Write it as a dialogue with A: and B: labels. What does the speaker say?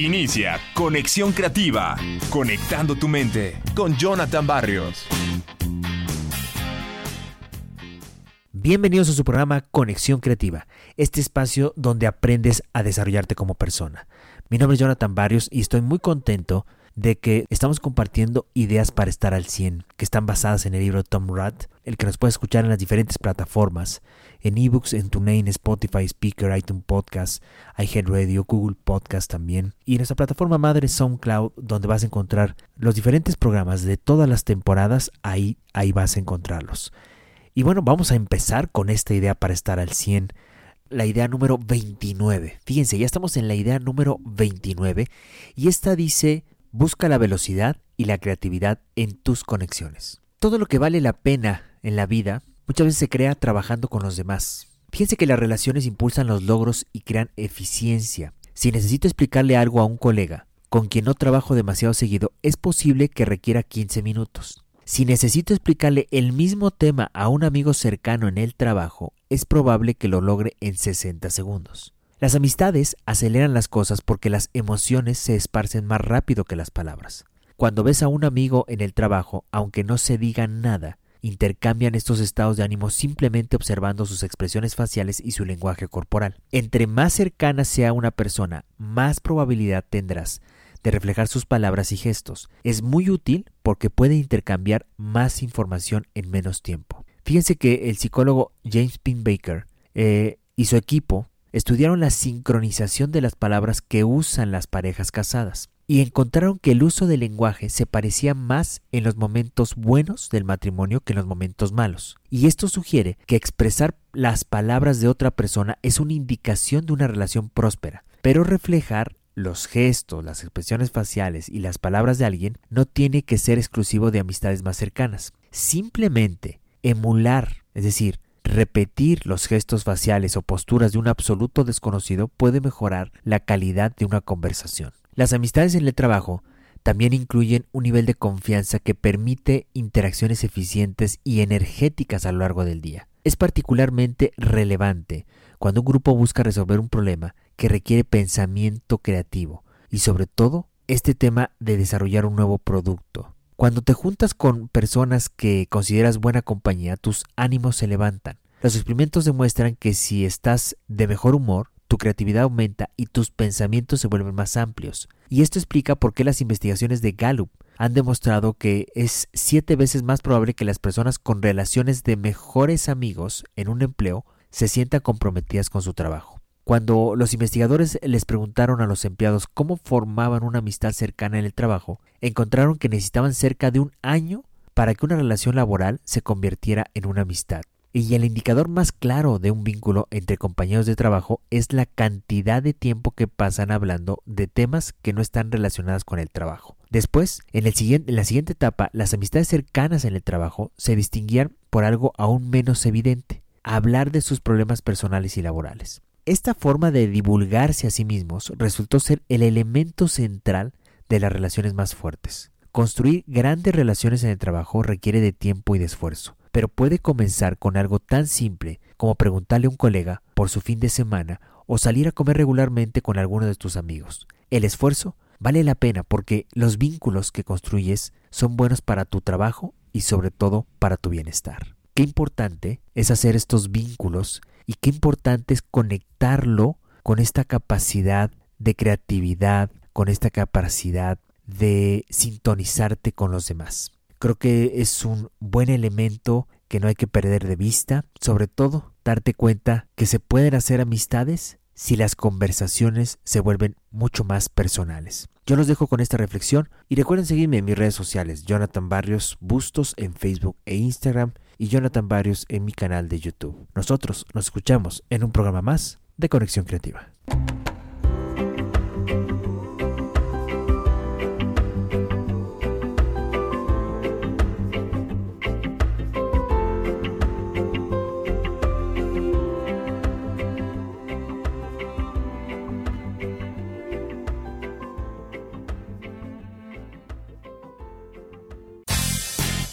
A: Inicia Conexión Creativa, conectando tu mente con Jonathan Barrios.
B: Bienvenidos a su programa Conexión Creativa, este espacio donde aprendes a desarrollarte como persona. Mi nombre es Jonathan Barrios y estoy muy contento de que estamos compartiendo ideas para estar al 100, que están basadas en el libro Tom Rath, el que nos puede escuchar en las diferentes plataformas, en ebooks, en TuneIn, Spotify, Speaker, iTunes Podcast, iHeartRadio, Google Podcast también, y en nuestra plataforma madre SoundCloud, donde vas a encontrar los diferentes programas de todas las temporadas, ahí, ahí vas a encontrarlos. Y bueno, vamos a empezar con esta idea para estar al 100 la idea número 29. Fíjense, ya estamos en la idea número 29 y esta dice Busca la velocidad y la creatividad en tus conexiones. Todo lo que vale la pena en la vida muchas veces se crea trabajando con los demás. Fíjense que las relaciones impulsan los logros y crean eficiencia. Si necesito explicarle algo a un colega con quien no trabajo demasiado seguido, es posible que requiera 15 minutos. Si necesito explicarle el mismo tema a un amigo cercano en el trabajo, es probable que lo logre en 60 segundos. Las amistades aceleran las cosas porque las emociones se esparcen más rápido que las palabras. Cuando ves a un amigo en el trabajo, aunque no se diga nada, intercambian estos estados de ánimo simplemente observando sus expresiones faciales y su lenguaje corporal. Entre más cercana sea una persona, más probabilidad tendrás de reflejar sus palabras y gestos. Es muy útil porque puede intercambiar más información en menos tiempo. Fíjense que el psicólogo James Pin Baker eh, y su equipo estudiaron la sincronización de las palabras que usan las parejas casadas y encontraron que el uso del lenguaje se parecía más en los momentos buenos del matrimonio que en los momentos malos. Y esto sugiere que expresar las palabras de otra persona es una indicación de una relación próspera, pero reflejar los gestos, las expresiones faciales y las palabras de alguien no tiene que ser exclusivo de amistades más cercanas. Simplemente emular, es decir, Repetir los gestos faciales o posturas de un absoluto desconocido puede mejorar la calidad de una conversación. Las amistades en el trabajo también incluyen un nivel de confianza que permite interacciones eficientes y energéticas a lo largo del día. Es particularmente relevante cuando un grupo busca resolver un problema que requiere pensamiento creativo y sobre todo este tema de desarrollar un nuevo producto. Cuando te juntas con personas que consideras buena compañía, tus ánimos se levantan. Los experimentos demuestran que si estás de mejor humor, tu creatividad aumenta y tus pensamientos se vuelven más amplios. Y esto explica por qué las investigaciones de Gallup han demostrado que es siete veces más probable que las personas con relaciones de mejores amigos en un empleo se sientan comprometidas con su trabajo. Cuando los investigadores les preguntaron a los empleados cómo formaban una amistad cercana en el trabajo, encontraron que necesitaban cerca de un año para que una relación laboral se convirtiera en una amistad. Y el indicador más claro de un vínculo entre compañeros de trabajo es la cantidad de tiempo que pasan hablando de temas que no están relacionados con el trabajo. Después, en, la siguiente etapa, las amistades cercanas en el trabajo se distinguían por algo aún menos evidente, hablar de sus problemas personales y laborales. Esta forma de divulgarse a sí mismos resultó ser el elemento central de las relaciones más fuertes. Construir grandes relaciones en el trabajo requiere de tiempo y de esfuerzo, pero puede comenzar con algo tan simple como preguntarle a un colega por su fin de semana o salir a comer regularmente con alguno de tus amigos. El esfuerzo vale la pena porque los vínculos que construyes son buenos para tu trabajo y sobre todo para tu bienestar. Qué importante es hacer estos vínculos y qué importante es conectarlo con esta capacidad de creatividad, con esta capacidad de sintonizarte con los demás. Creo que es un buen elemento que no hay que perder de vista, sobre todo darte cuenta que se pueden hacer amistades si las conversaciones se vuelven mucho más personales. Yo los dejo con esta reflexión y recuerden seguirme en mis redes sociales, Jonathan Barrios Bustos en Facebook e Instagram y Jonathan Barrios en mi canal de YouTube. Nosotros nos escuchamos en un programa más de Conexión Creativa.